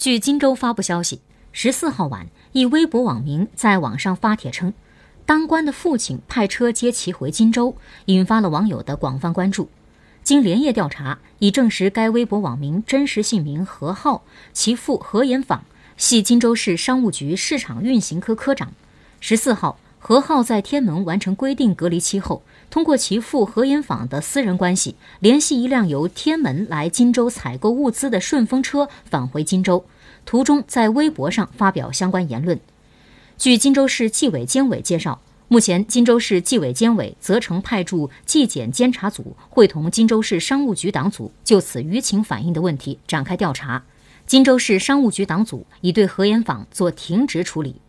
据荆州发布消息，十四号晚，一微博网民在网上发帖称，当官的父亲派车接其回荆州，引发了网友的广泛关注。经连夜调查，已证实该微博网名真实姓名何浩，其父何延坊系荆州市商务局市场运行科科长。十四号，何浩在天门完成规定隔离期后，通过其父何延坊的私人关系，联系一辆由天门来荆州采购物资的顺风车返回荆州，途中在微博上发表相关言论。据荆州市纪委监委介绍。目前，荆州市纪委监委责成派驻纪检监察组会同荆州市商务局党组就此舆情反映的问题展开调查。荆州市商务局党组已对何延坊做停职处理。